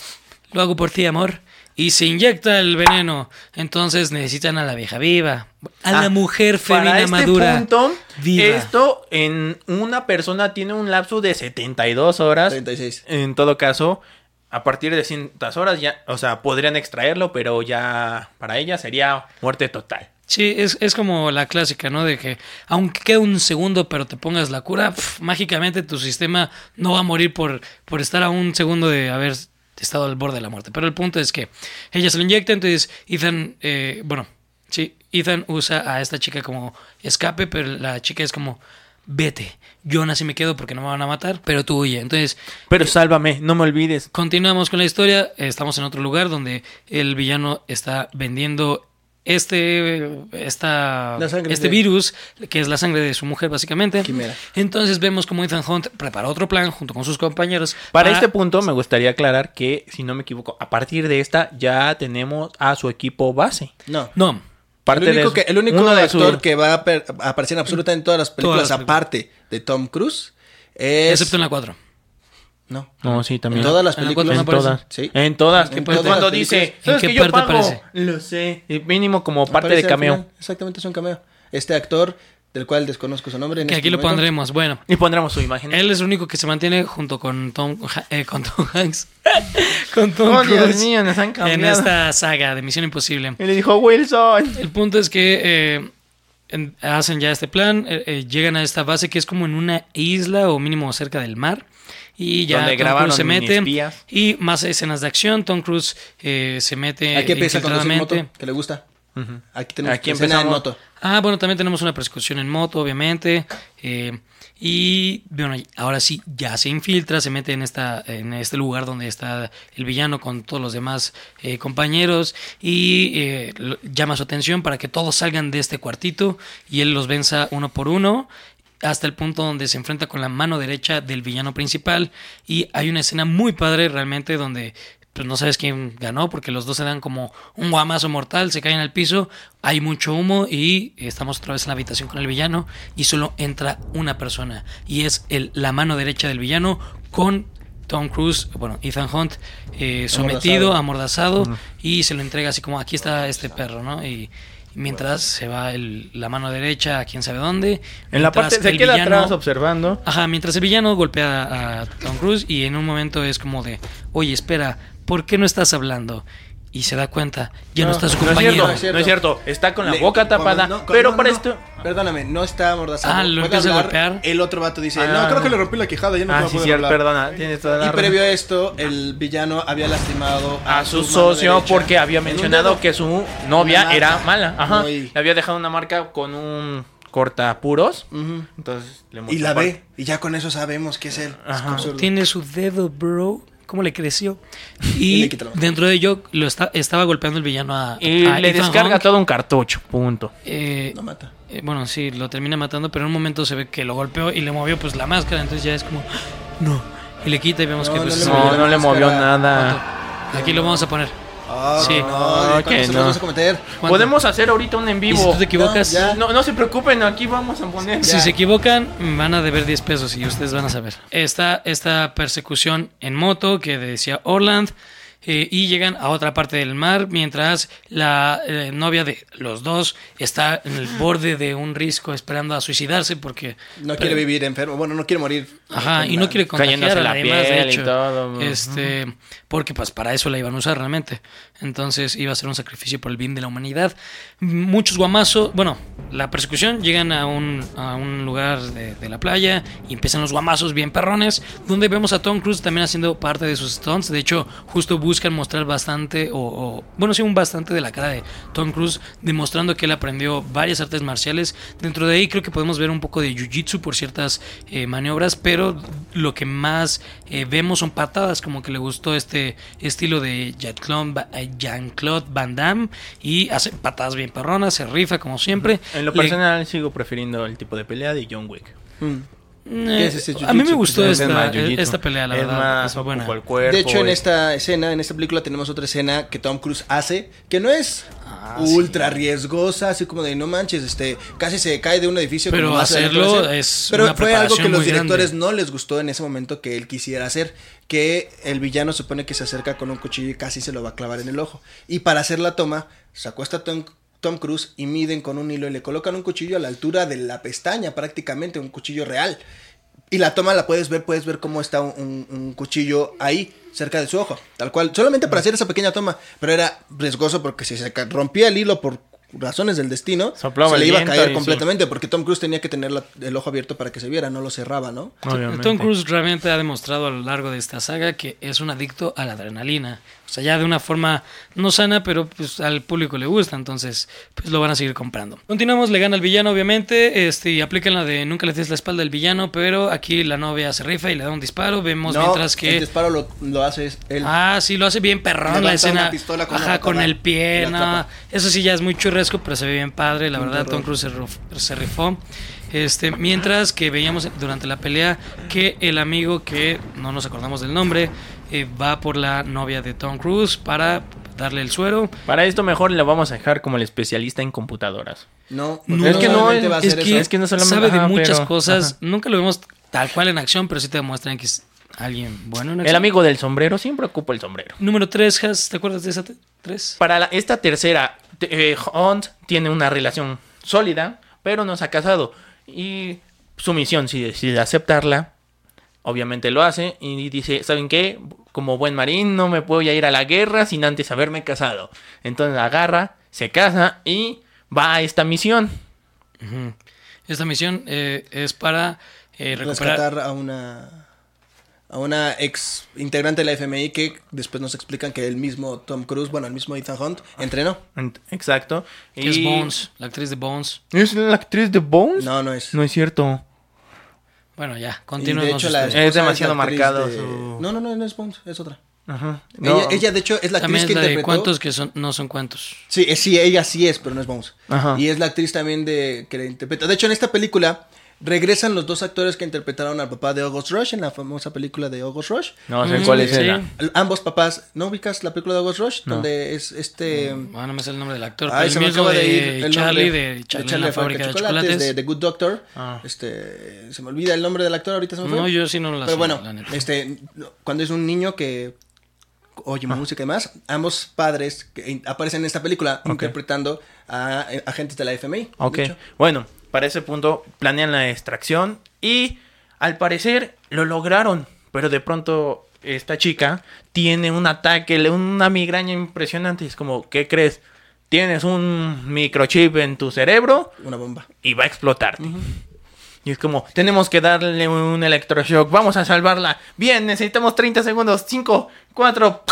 lo hago por ti, amor. Y se inyecta el veneno. Entonces necesitan a la vieja viva. A la Ah, mujer Para femina este madura. punto, viva. esto en una persona tiene un lapso de 72 horas. 36. En todo caso, a partir de cientas horas ya, o sea, podrían extraerlo, pero ya para ella sería muerte total. Sí, es, es como la clásica, ¿no? De que aunque quede un segundo pero te pongas la cura, pf, mágicamente tu sistema no va a morir por, por estar a un segundo de haber estado al borde de la muerte. Pero el punto es que ella se lo inyecta, entonces Ethan, eh, bueno, sí, Ethan usa a esta chica como escape, pero la chica es como, vete, yo aún así me quedo porque no me van a matar, pero tú huye. Entonces Pero sálvame, no me olvides. Continuamos con la historia. Estamos en otro lugar donde el villano está vendiendo este, esta, este de- virus, que es la sangre de su mujer, básicamente. Quimera. Entonces vemos como Ethan Hunt prepara otro plan junto con sus compañeros. Para este punto me gustaría aclarar que, si no me equivoco, a partir de esta ya tenemos a su equipo base. No. No, Parte el único, de- que, el único uno de su- actor que va a, per- a aparecer en absolutamente todas las películas, Todas las películas. aparte de Tom Cruise es... excepto en la 4. No. No, sí, también. En todas las En la películas. En todas. Sí. En todas. En Pues todas cuando las dice. ¿sabes ¿En que qué yo pago? aparece? Lo sé. Y Mínimo como parte Aparece de cameo. Exactamente, es un cameo. Este actor, del cual desconozco su nombre. en Que este aquí lo pondremos. Bueno, Y pondremos su imagen. él es el único que se mantiene junto con Tom, eh, con Tom Hanks. con Tom Oh, Dios mío, nos han en cambiado. esta saga de Misión Imposible. Y le dijo Wilson. El punto es que eh, en- hacen ya este plan, eh, eh, llegan a esta base que es como en una isla o mínimo cerca del mar. Y ya Donde Tom grabaron Cruise se mete. Y más escenas de acción. Tom Cruise eh, se mete Aquí empieza conducir moto, que le gusta. Aquí tenemos Aquí escena en moto. Ah, bueno, también tenemos una persecución en moto, obviamente. eh, y bueno, ahora sí, ya se infiltra, se mete en, esta, en este lugar donde está el villano con todos los demás eh, compañeros y eh, llama su atención para que todos salgan de este cuartito y él los venza uno por uno hasta el punto donde se enfrenta con la mano derecha del villano principal. Y hay una escena muy padre realmente donde pues no sabes quién ganó porque los dos se dan como un guamazo mortal, se caen al piso, hay mucho humo y estamos otra vez en la habitación con el villano y solo entra una persona y es el, la mano derecha del villano con Tom Cruise, bueno, Ethan Hunt, eh, sometido, amordazado. y se lo entrega así como aquí está este perro, ¿no? Y, y mientras se va el- la mano derecha a quién sabe dónde. En la parte se queda villano- atrás observando. Ajá, mientras el villano golpea a Tom Cruise y en un momento es como de, oye, espera, ¿por qué no estás hablando? Y se da cuenta, ya no, está su no es compañero. cierto, No es cierto. no es cierto. Está con la Le- boca tapada. cuando- no, pero no, para no, esto. Perdóname, no está amordazado. Ah, lo empieza a golpear. El otro vato dice, Ah. no, creo que le rompí la quijada, ya no Ah, a sí, hablar". perdona. Tienes toda la Y previo a esto, el villano había lastimado a su socio derecha porque había mencionado que su novia era mala. Ajá. Muy- Le había dejado una marca con un cortapuros. Ujú. Entonces le Y la ve, y ya con eso sabemos que es él. Ajá. Tiene su dedo, bro. ¿Cómo le creció? Y le dentro de ello lo está, estaba golpeando el villano a, Y a le Ethan descarga todo un cartucho. Punto. Eh, Lo mata. eh, bueno, sí, lo termina matando, pero en un momento se ve que lo golpeó y le movió pues la máscara, entonces ya es como, no. Y le quita y vemos No, que no pues No, la no le movió nada. Aquí lo vamos a poner. Ah, Sí. no, No, ¿cuántos que no. vas a cometer? Podemos hacer ahorita un en Y vivo. si tú te equivocas, No, ya. No, no se preocupen, aquí vamos a poner. si se equivocan, van a deber 10 pesos y ustedes van a saber. Está esta persecución en moto que decía Orland. Eh, y llegan a otra parte del mar mientras la eh, novia de los dos está en el borde de un risco esperando a suicidarse porque No quiere vivir enfermo. Bueno, no quiere morir. Ajá, y no quiere contagiar Cayéndose a la más, de piel y hecho. todo. Este, porque pues para eso la iban a usar realmente. Entonces iba a ser un sacrificio por el bien de la humanidad. Muchos guamazos, bueno, la persecución llegan a un, a un lugar de, de la playa y empiezan los guamazos bien perrones, donde vemos a Tom Cruise también haciendo parte de sus stunts. De hecho, justo buscan mostrar bastante, o, o- bueno, sí, un bastante de la cara de Tom Cruise, demostrando que él aprendió varias artes marciales. Dentro de ahí creo que podemos ver un poco de jiu-jitsu por ciertas eh, maniobras, pero lo que más eh, vemos son patadas, como que le gustó este estilo de Jean-Claude eh, Jean-Claude Van Damme y hace patadas bien perronas, se rifa como siempre. En lo Le- personal sigo prefiriendo el tipo de pelea de John Wick. Mm. Eh, es a mí me gustó Es esta, pelea, la es verdad. más es buena. cuerpo, De hecho, en es- esta escena, en esta película, tenemos otra escena que Tom Cruise hace, que no es Ah, ultra riesgosa, así como de no manches, este, casi se cae de un edificio. Pero hacerlo es Pero una fue algo que los grande. directores no les gustó en ese momento que él quisiera hacer, que el villano supone que se acerca con un cuchillo y casi se lo va a clavar en el ojo. Y para hacer la toma, se acuesta Tom, Tom Cruise y miden con un hilo y le colocan un cuchillo a la altura de la pestaña, prácticamente un cuchillo real. Y la toma la puedes ver, puedes ver cómo está un, cuchillo ahí, cerca de su ojo. Tal cual, solamente para hacer esa pequeña toma. Pero era riesgoso porque si se rompía el hilo por razones del destino, Soplaba se le iba a caer completamente. Porque Tom Cruise tenía que tener la- el ojo abierto para que se viera, no lo cerraba, ¿no? obviamente. Tom Cruise realmente ha demostrado a lo largo de esta saga que es un adicto a la adrenalina. O sea, ya de una forma no sana, pero pues al público le gusta, entonces pues lo van a seguir comprando. Continuamos, le gana al villano, obviamente, este, y aplican la de nunca le des la espalda al villano, pero aquí la novia se rifa y le da un disparo. Vemos No, mientras el que. disparo lo, lo hace él. Ah, sí, lo hace bien perrón la escena. pistola con Ajá, con el pie, no. Eso sí ya es muy churresco, pero se ve bien padre. La Un verdad, terror. Tom Cruise se, se rifó. Este, mientras que veíamos durante la pelea que el amigo que no nos acordamos del nombre eh, va por la novia de Tom Cruise para darle el suero. Para esto mejor le vamos a dejar como el especialista en computadoras. No, No, es que no, va a es que. Es que no solamente- sabe de ajá, muchas pero- cosas. ajá. Nunca lo vemos tal cual en acción, pero sí te demuestran que es alguien bueno en El acción. amigo del sombrero siempre ocupa el sombrero. Número 3, Has, ¿te acuerdas de esa 3? Para la- esta tercera, te- eh, Hunt tiene una relación sólida, pero no se ha casado. Y su misión, si decide aceptarla, obviamente lo hace. Y dice, ¿saben qué? Como buen marín no me puedo ir a la guerra sin antes haberme casado. Entonces agarra, se casa y va a esta misión. Esta misión eh, es para eh, recuperar. rescatar a una a una ex integrante de la FMI que después nos explican que el mismo Tom Cruise, bueno, el mismo Ethan Hunt entrenó. Ent- Exacto. Que es Bones, la actriz de Bones. ¿Es la actriz de Bones? No, no es. No es cierto. Bueno, ya, Y de hecho, la Es demasiado la marcado de- su- No, no, no, no es Bones, es otra. Ajá. No. Ella, ella, de hecho, es la actriz es que la interpretó. cuentos que son, no son cuentos. Sí, sí, ella sí es, pero no es Bones. Ajá. Y es la actriz también de que la interpreta. De hecho, en esta película regresan los dos actores que interpretaron al papá de August Rush en la famosa película de August Rush. No sé Mm, cuál es sí. Ambos papás, ¿no ubicas la película de August Rush? No. Donde es este... Ah, no me sé el nombre del actor. Ay, pero se el me mismo acaba de de, ir el Charlie, nombre. de Charlie, en la fábrica de chocolates, chocolates. de The Good Doctor. Ah. Este, se me olvida el nombre del actor ahorita se me fue. No, yo sí no Pero sé, bueno, la este, cuando es un niño que oye música y demás, ambos padres que aparecen en esta película interpretando a, eh, agentes de la FMI. Ok. de. Bueno, para ese punto planean la extracción y al parecer lo lograron, pero de pronto esta chica tiene un ataque, una migraña impresionante. y Es como, ¿qué crees? Tienes un microchip en tu cerebro Una bomba. y va a explotarte. Y es como, tenemos que darle un electroshock, vamos a salvarla. Bien, necesitamos 30 segundos, 5, 4,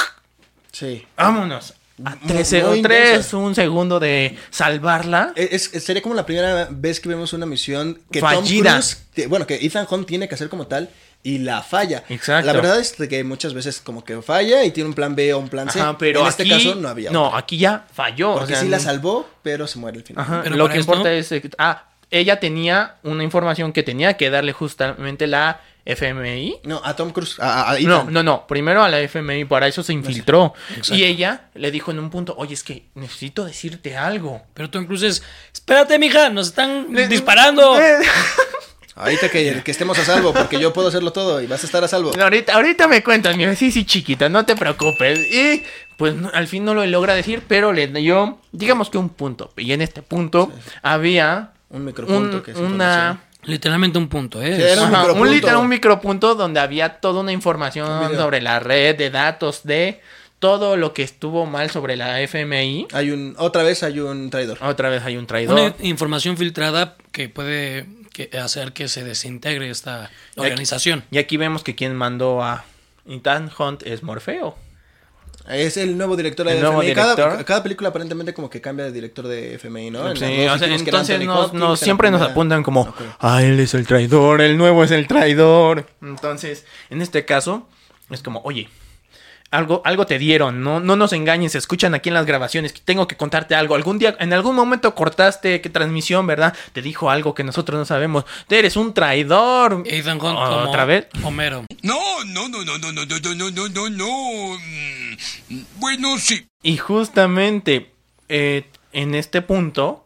Sí. vámonos. A Muy- 13 o muy 3, intensa. un segundo de salvarla. Es, es- sería como la primera vez que vemos una misión que Fallida. Tom Cruise, que- bueno, que Ethan Hunt tiene que hacer como tal y la falla. Exacto. La verdad es que muchas veces como que falla y tiene un plan B o un plan C. Ajá, pero en este aquí- caso no había. No, aquí ya falló. o porque sea, sí la salvó, pero se muere al final. Ajá, Pero lo que esto- importa es. Ah, ella tenía una información que tenía que darle justamente la FMI. No, a Tom Cruise, a, a- a No, no, no. Primero a la FMI, para eso se infiltró. Y ella le dijo en un punto: Oye, es que necesito decirte algo. Pero Tom Cruise es, espérate, mija, nos están disparando. Ahorita que, que estemos a salvo, porque yo puedo hacerlo todo y vas a estar a salvo. No, ahorita, ahorita me cuentas, mi sí, sí, chiquita, no te preocupes. Y pues no- al fin no lo logra decir, pero le dio, digamos que un punto. Y en este punto había Un micropunto un- que es una. Literalmente un punto, ¿eh? Sí, era un Ajá, un, micropunto. literal, un micropunto donde había toda una información sobre la red de datos de todo lo que estuvo mal sobre la FMI. Hay un, otra vez hay un traidor. Otra vez hay un traidor. Una información filtrada que puede que- hacer que se desintegre esta organización. Y aquí vemos que quien mandó a Ethan Hunt es Morfeo. Es el nuevo director de El FMI. Cada, director. cada película aparentemente como que cambia de director de FMI, ¿no? Sí, o sea, entonces nos, Hopkins, nos- siempre nos apuntan como, Ok. ah, él es el traidor, el nuevo es el traidor. Entonces, en este caso, es como, oye, algo, algo te dieron, no, no nos engañes, se escuchan aquí en las grabaciones, tengo que contarte algo, algún día, en algún momento cortaste, qué transmisión, ¿verdad? Te dijo algo que nosotros no sabemos, eres un traidor. Ethan Hunt Oh, como ¿Otra vez? Homero. No, no, no, no, no, no, no, no, no, no, no. Mm, Bueno, sí. Y justamente eh, en este punto,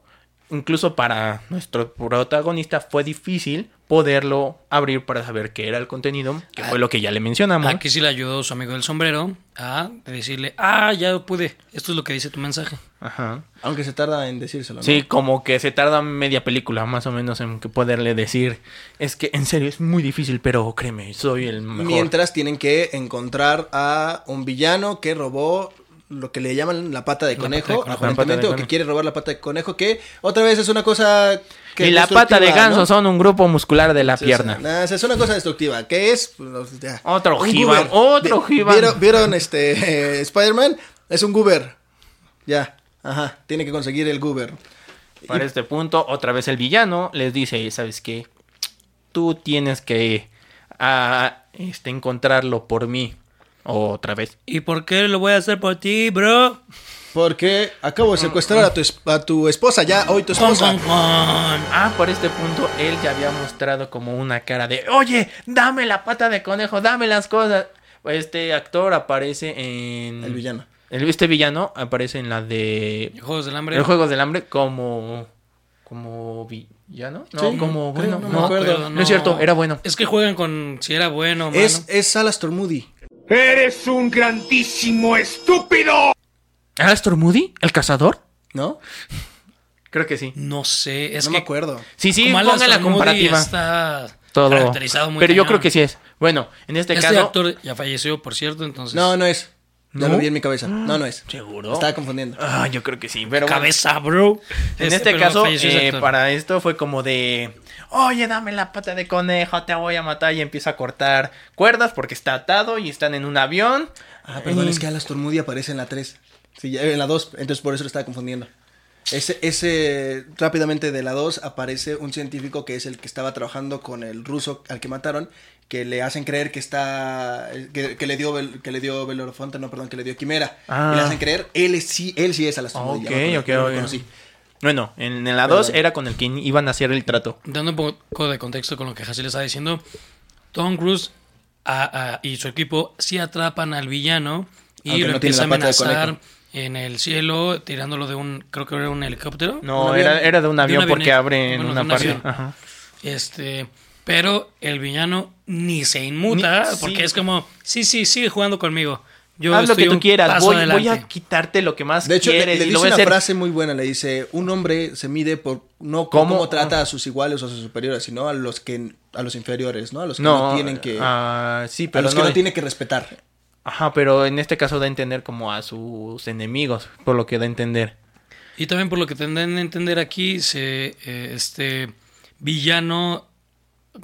incluso para nuestro protagonista fue difícil poderlo abrir para saber qué era el contenido, que fue lo que ya le mencionamos. Aquí sí le ayudó su amigo del sombrero a decirle, ah, ya pude. Esto es lo que dice tu mensaje. Ajá. Aunque se tarda en decírselo. ¿no? Sí, como que se tarda media película más o menos en que poderle decir, es que en serio es muy difícil, pero créeme, soy el mejor. Mientras tienen que encontrar a un villano que robó lo que le llaman la pata de conejo, pata de conejo. aparentemente, La pata de o que quiere robar la pata de conejo, que otra vez es una cosa que y la pata de ganso ¿no? son un grupo muscular de la Sí, pierna. es una cosa destructiva. ¿Qué es? Pues, ya. Otro goober. otro. ¿Vieron, vieron, este eh, Spider-Man? Es un goober. Ya. Ajá. Tiene que conseguir el goober. Para este punto, otra vez el villano les dice, ¿sabes qué? Tú tienes que ah, este, encontrarlo por mí. Otra vez. ¿Y por qué lo voy a hacer por ti, bro? Porque acabo de secuestrar a tu, es- a tu esposa ya, hoy tu Con, esposa. con, con. Ah, por este punto él ya había mostrado como una cara de, oye, dame la pata de conejo, dame las cosas. Este actor aparece en... El villano. El, este villano aparece en la de... Juegos del hambre. El Juegos del Hambre como... Como villano. No, Sí, como creo, bueno. no No, me acuerdo. no, no es cierto, era bueno. Es que juegan con si era bueno o malo. Es, es Alastor Moody, ¡Eres un grandísimo estúpido! ¿Astor Moody? ¿El cazador? ¿no? Creo que sí. No sé, es no que me acuerdo. Sí, sí, como pongan la Moody comparativa. Está Todo. caracterizado muy Pero yo creo que sí es. Bueno, en este, Este caso... actor ya falleció, por cierto, entonces. No, no es. Ya ¿No? lo vi en mi cabeza. No, no es. ¿Seguro? Me Estaba confundiendo. Ah, yo creo que sí, pero bueno. Cabeza, bro. En este pero caso, eh, para esto fue como de, oye, dame la pata de conejo, te voy a matar y empieza a cortar cuerdas porque está atado y están en un avión. Ah, perdón, es que Alastor Moody aparece en la 3. Sí, ya- en la 2, entonces por eso lo estaba confundiendo. Ese, ese, rápidamente de la 2 aparece un científico que es el que estaba trabajando con el ruso al que mataron, que le hacen creer que está, que, que le dio, que le dio Belorofonte, no, perdón, que le dio Quimera. Ah. Y le hacen creer, él es, sí, él sí es Alastor Moody. Ok, ya ok, ok. conocí. Bueno, en, en la 2 Perdón. era con el que iban a hacer el trato. Dando un poco de contexto con lo que Hassel estaba diciendo, Tom Cruise a- a- y su equipo sí atrapan al villano y Aunque lo no tiene empieza a amenazar en el cielo, tirándolo de un, creo que era un helicóptero. No, Un era, era de un De un avión porque abre en Bueno, una un parte. Ajá. Este, pero el villano ni se inmuta Ni- porque es como, sí, sí, sigue jugando conmigo. Yo Haz lo que tú quieras, voy, voy adelante". a quitarte lo que más De hecho, le, quieres le y dice una hacer. frase muy buena, le dice, un hombre se mide por no ¿Cómo? cómo, trata a sus iguales o a sus superiores, sino a los que a los inferiores, ¿no? A los que no, No, tienen que ah, sí, a los no, que no tiene que respetar. Ajá, pero en este caso da a entender como a sus enemigos, por lo que da a entender. Y también por lo que tendrán a entender aquí, se, eh, este villano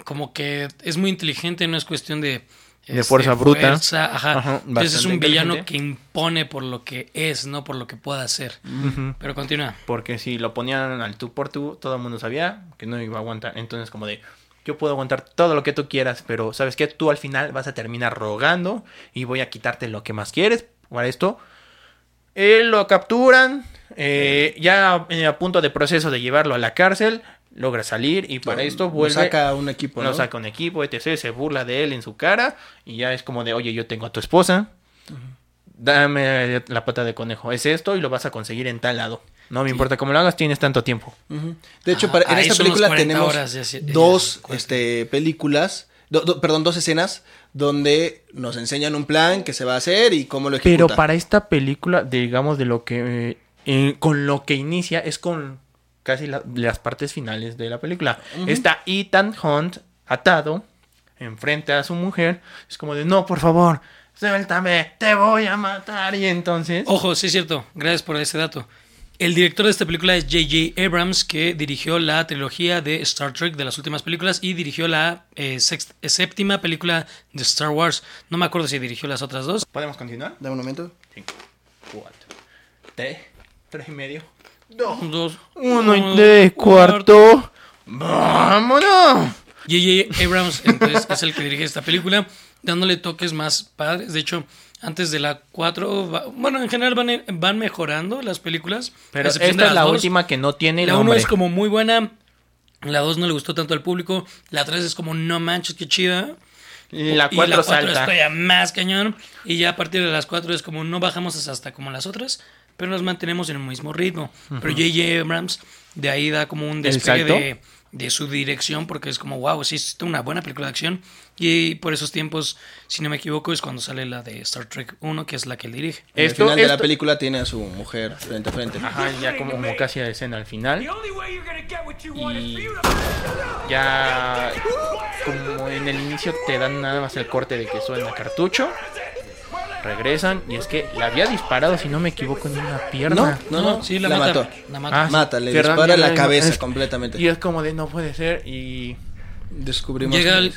como que es muy inteligente, no es cuestión de... De este, fuerza bruta. fuerza, ajá. Ajá, Entonces es un villano que impone por lo que es, no por lo que pueda hacer. Pero continúa. Porque si lo ponían al tú por tú, todo el mundo sabía que no iba a aguantar. Entonces, como de, yo puedo aguantar todo lo que tú quieras, pero ¿sabes qué? Tú al final vas a terminar rogando y voy a quitarte lo que más quieres. Para esto, él lo capturan, eh, ya eh, a punto de proceso de llevarlo a la cárcel, logra salir y para esto Lo vuelve... saca un equipo, Lo ¿no? saca un equipo, etc. Se burla de él en su cara y ya es como de, oye, yo tengo a tu esposa, dame la pata de conejo, es esto y lo vas a conseguir en tal lado. No me importa cómo lo hagas, tienes tanto tiempo. De hecho, Ah, para- en esta película 40 tenemos dos este, películas, do- do- perdón, dos escenas donde nos enseñan un plan que se va a hacer y cómo lo ejecuta. Pero para esta película, digamos, de lo que... eh, eh, con lo que inicia es con casi la- las partes finales de la película. Está Ethan Hunt atado enfrente a su mujer. Es como de, no, por favor, suéltame, te voy a matar. Y entonces... Ojo, sí es cierto, gracias por ese dato. El director de esta película es J.J. Abrams, que dirigió la trilogía de Star Trek de las últimas películas y dirigió la eh, séptima película de Star Wars. No me acuerdo si dirigió las otras dos. ¿Podemos continuar? Dame un momento. Cinco, cuatro, tres, tres y medio, dos, Dos, uno y tres, cuarto. ¡Vámonos! J.J. Abrams entonces, es el que dirige esta película, dándole toques más padres. De hecho, antes de la 4, va- bueno, en general van, van mejorando las películas. Pero esta es la dos. última que no tiene La 1 nombre. es como muy buena, la 2 no le gustó tanto al público, la 3 es como no manches, qué chida. La Y 4 la 4 salta. es todavía más cañón. Y ya a partir de las 4 es como no bajamos hasta como las otras, pero nos mantenemos en el mismo ritmo. Pero J.J. Abrams de ahí da como un despegue de, de su dirección porque es como, wow, sí, es una buena película de acción. Y por esos tiempos, si no me equivoco, es cuando sale la de Star Trek 1, que es la que él dirige. En el Esto- final de la película tiene a su mujer frente a frente. Ajá, ya como, como casi a escena al final. Y ya como en el inicio te dan nada más el corte de que suena cartucho. Regresan y es que la había disparado, si no me equivoco, en una pierna. No, no, no, sí, la, la mata. mató. La mata. Ah, Mata, le dispara la cabeza es- completamente. Y es como de no puede ser y Descubrimos. Llega el-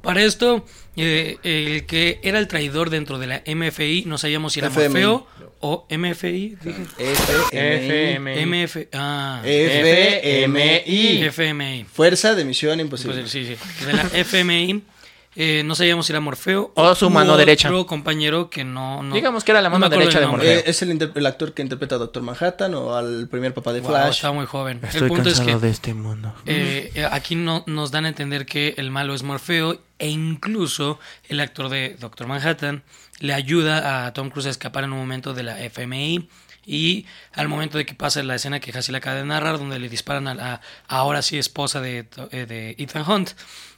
para esto, eh, el que era el traidor dentro de la MFI, no sabíamos si era FMI. Morfeo o MFI. Dije. FMI. FM. MF, ah, FMI. FMI. Fuerza de Misión Imposible. Pues, sí, sí. De la FMI. Eh, no sabíamos si era Morfeo O su mano derecha. Otro compañero que no. no- Digamos que era la mano derecha de nombre. Eh, es el, el actor que interpreta a Doctor Manhattan o al primer papá de Wow, Flash. está muy joven. el estoy es cansado que de este mundo. Eh, eh, aquí no, nos dan a entender que el malo es Morfeo e incluso el actor de Doctor Manhattan le ayuda a Tom Cruise a escapar en un momento de la FMI y al momento de que pasa la escena que Hassi le acaba de narrar donde le disparan a la ahora sí esposa de, eh, de Ethan Hunt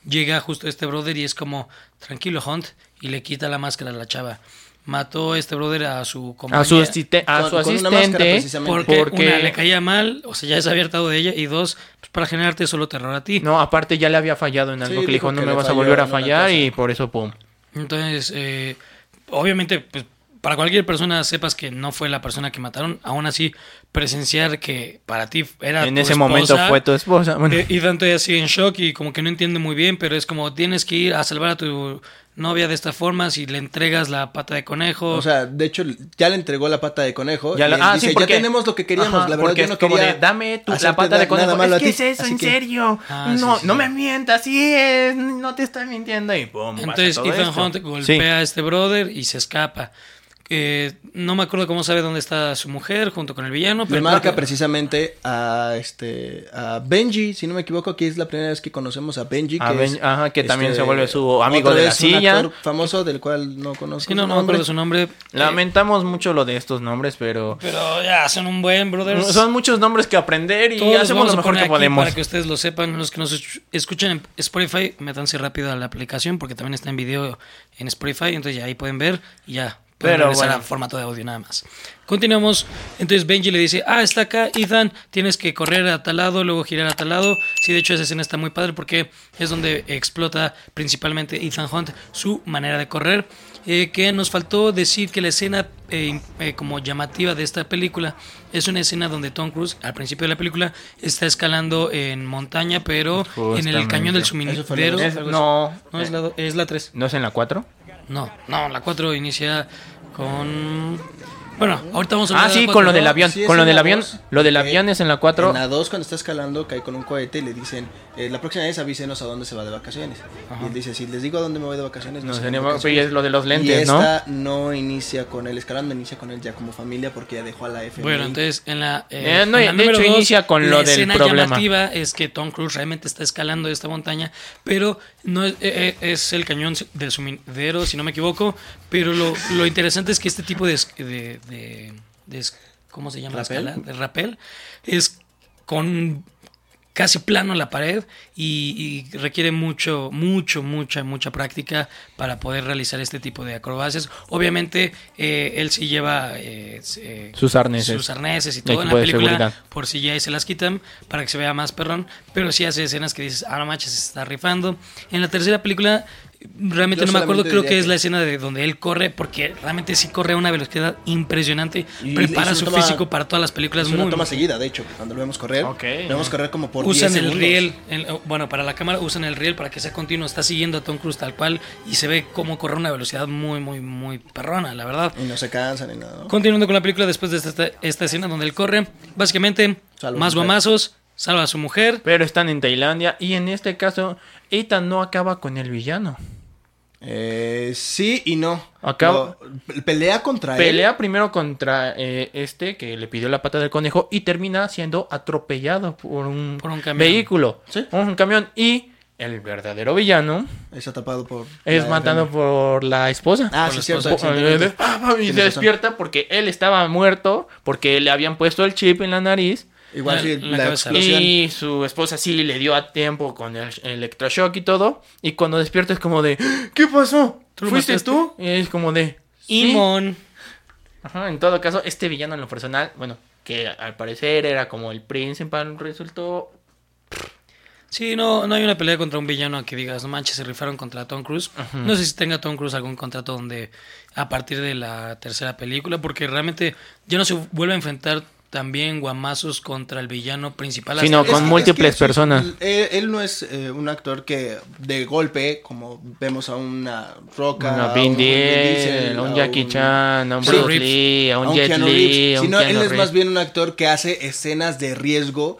llega justo este brother y es como tranquilo Hunt y le quita la máscara a la chava mató este brother a su compañera A su, asiste- a Con- su con una máscara, asistente. precisamente. porque, porque- una le caía mal, o sea, ya se había hartado de ella y dos, pues para generarte solo terror a ti. No, aparte ya le había fallado en algo Sí, que le dijo, no me vas a volver a fallar y por eso, pum. Entonces, eh, obviamente, pues para cualquier persona sepas que no fue la persona que mataron, aún así presenciar que para ti era En tu ese esposa, momento fue tu esposa. Bueno, eh, y tanto así en shock y como que no entiende muy bien, pero es como tienes que ir a salvar a tu novia de esta forma si le entregas la pata de conejo. O sea, de hecho, ya le entregó la pata de conejo. Ya y la- él ah, dice, sí, porque- ya tenemos lo que queríamos. Ajá, la verdad, porque yo no es como quería de, dame tu, la pata de conejo. Es que es eso, en que- serio. Ah, no, sí, sí, no me mientas, sí es, no te estoy mintiendo y pasa Entonces todo Ethan esto. Hunt Sí. golpea a este brother y se escapa. Eh, no me acuerdo cómo sabe dónde está su mujer junto con el villano. Le Pero marca creo que- precisamente a este a Benji, si no me equivoco, aquí es la primera vez que conocemos a Benji, que, A Ben- es, este, ajá, que también se vuelve su amigo de la silla. actor famoso del cual no conozco. Sí, no, su no me nombre. acuerdo su nombre. Eh, Lamentamos mucho lo de estos nombres, pero pero ya, son un buen, brother. son muchos nombres que aprender y Todos hacemos lo mejor que podemos. para que ustedes lo sepan. Los que nos escu- escuchan en Spotify, métanse rápido a la aplicación porque también está en video en Spotify. Entonces ya ahí pueden ver y ya. Pero bueno. a formato de audio nada más. Continuamos. Entonces Benji le dice, ah, está acá, Ethan, tienes que correr a tal lado, luego girar a tal lado. Sí, de hecho esa escena está muy padre porque es donde explota principalmente Ethan Hunt su manera de correr. Eh, que nos faltó decir que la escena eh, eh, como llamativa de esta película es una escena donde Tom Cruise al principio de la película está escalando en montaña pero en el cañón del suministro no, no es la 3 ¿no es en la 4? No no la 4 inicia con bueno ahorita vamos a hablar Ah, de la sí, con lo del avión. Sí, es con lo en del la avión. dos. Lo del avión es en la 4. En la 2, cuando está escalando, cae con un cohete y le dicen, eh, la próxima vez avísenos a dónde se va de vacaciones. Y él dice, si les digo a dónde me voy de vacaciones, no, No, de y vacaciones". es lo de los Y lentes, ¿no? esta ¿no? inicia con él escalando, inicia con él ya como familia porque ya dejó a la FMI. Bueno, entonces en la, eh, Eh, no, en la de número hecho, dos, inicia con la lo del escena problema. llamativa es que Tom Cruise realmente está escalando esta montaña, pero no es, eh, eh, es el cañón del sumidero, si no me equivoco. Pero lo, lo interesante es que este tipo de, es- de, de- ¿cómo se llama? la ¿Rappel? escala? De rappel es con casi plano la pared y, y requiere mucho, mucho, mucha, mucha práctica para poder realizar este tipo de acrobacias. Obviamente, eh, él sí lleva eh, eh, Sus arneses. sus arneses y todo en la película, seguridad. por si ya se las quitan para que se vea más perrón, pero sí hace escenas que dices, ah, no manches, se está rifando. En la tercera película, realmente Yo no me acuerdo, creo que es la escena de donde él corre, porque realmente sí corre a una velocidad impresionante, Y- prepara y su toma- físico para todas las películas Es una muy toma seguida, de hecho, cuando lo vemos correr. Ok. Lo vemos correr como por usan 10 el segundos. riel, el- bueno, para la cámara usan el riel para que sea continuo, está siguiendo a Tom Cruise tal cual y se ve cómo corre a una velocidad muy, muy, muy perrona, la verdad. Y no se cansan ni nada, ¿no? Continuando con la película después de esta, esta escena donde él corre, básicamente más guamazos, salva a su mujer. Pero están en Tailandia y en este caso Ethan no acaba con el villano. Eh, sí y no. Acaba- pelea contra él. Pelea primero contra eh, este que le pidió la pata del conejo y termina siendo atropellado por un, Por un camión. vehículo, Sí. un camión y el verdadero villano Es atrapado por. es la- matado por la esposa. Ah, por sí, cierto. esposa. Ah, y Tienes se razón. despierta porque él estaba muerto porque le habían puesto el chip en la nariz Igual La- sí, la la, cabeza. explosión. y su esposa sí le dio a tiempo con el electroshock y todo y cuando despierta es como de ¿qué pasó? ¿Tú ¿Fuiste mataste? tú? Y es como de "Sí". Imon. Ajá, en todo caso, este villano en lo personal, bueno, que al parecer era como el principal, resultó... Sí, no, no hay una pelea contra un villano que digas, no manches, se rifaron contra Tom Cruise. No sé si tenga Tom Cruise algún contrato donde a partir de la tercera película, porque realmente ya no se vuelve a enfrentar también guamazos contra el villano principal. Sí, no, con Es múltiples es que personas. Él, él no es eh, un actor que de golpe, como vemos a una Roca, A Vin un Diesel, a un Jackie Chan, a un Sí. Bruce Reeves. Lee, a a un un Jet Reeves, a un sino él Keanu es más Reeves. bien un actor que hace escenas de riesgo.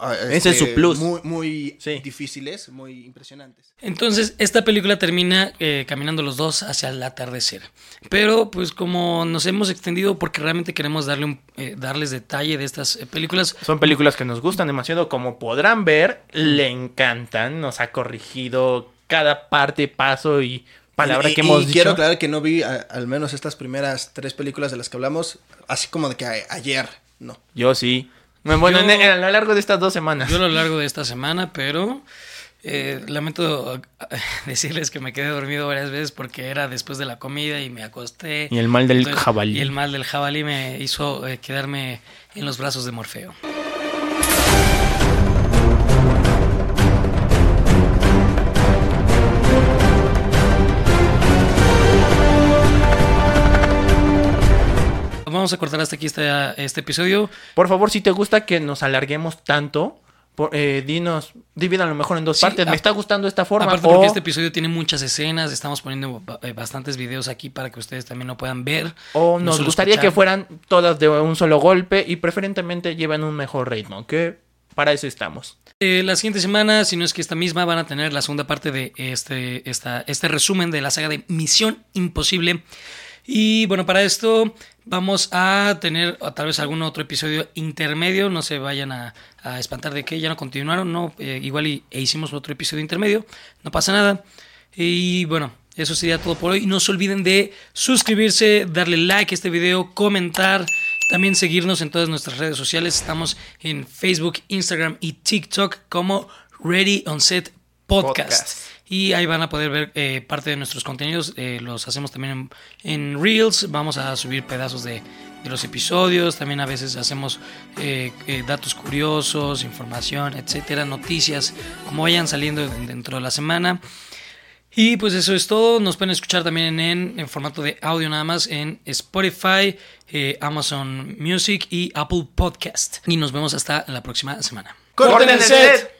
Ah, Ese es su plus. Muy, muy Sí. difíciles, muy impresionantes. Entonces, esta película termina eh, caminando los dos hacia el atardecer. Pero, pues, como nos hemos extendido, porque realmente queremos darle un, eh, darles detalle de estas eh, películas, Son películas que nos gustan demasiado, como podrán ver, le encantan, nos ha corregido cada parte, paso y palabra Y- que y hemos dicho. quiero aclarar que no vi a- al menos estas primeras tres películas de las que hablamos, así como de que a- ayer, no. Yo sí. Bueno, Yo- en- en- a lo largo de estas dos semanas. yo a lo largo de esta semana, pero eh, lamento decirles que me quedé dormido varias veces porque era después de la comida y me acosté. Y el mal del jabalí. Y el mal del jabalí me hizo eh, quedarme en los brazos de Morfeo. Vamos a cortar hasta aquí este, este episodio. Por favor, si te gusta que nos alarguemos tanto, por- eh, dinos, divídanlo mejor en dos Sí, partes. a- Me está gustando esta forma. Aparte o- porque este episodio tiene muchas escenas, estamos poniendo eh, bastantes videos aquí para que ustedes también lo puedan ver. O no nos gustaría escuchar. que fueran todas de un solo golpe y preferentemente lleven un mejor ritmo, que para eso estamos. Eh, la siguiente semana, si no es que esta misma, van a tener la segunda parte de este, esta, este resumen de la saga de Misión Imposible. Y bueno, para esto vamos a tener tal vez algún otro episodio intermedio. No se vayan a, a espantar de que ya no continuaron. No, Eh, igual y, e hicimos otro episodio intermedio. No pasa nada. Y bueno, eso sería todo por hoy. No se olviden de suscribirse, darle like a este video, comentar. También seguirnos en todas nuestras redes sociales. Estamos en Facebook, Instagram y TikTok como Ready on Set Podcast. Podcast. Y ahí van a poder ver eh, parte de nuestros contenidos. eh, los hacemos también en, Reels. Vamos a subir pedazos de, los episodios. También a veces hacemos eh, datos curiosos, información, etcétera, noticias, como vayan saliendo dentro de la semana. Y pues eso es todo. Nos pueden escuchar también en, formato de audio nada más en Spotify, Amazon Music y Apple Podcast. Y nos vemos hasta la próxima semana. ¡Corten el set!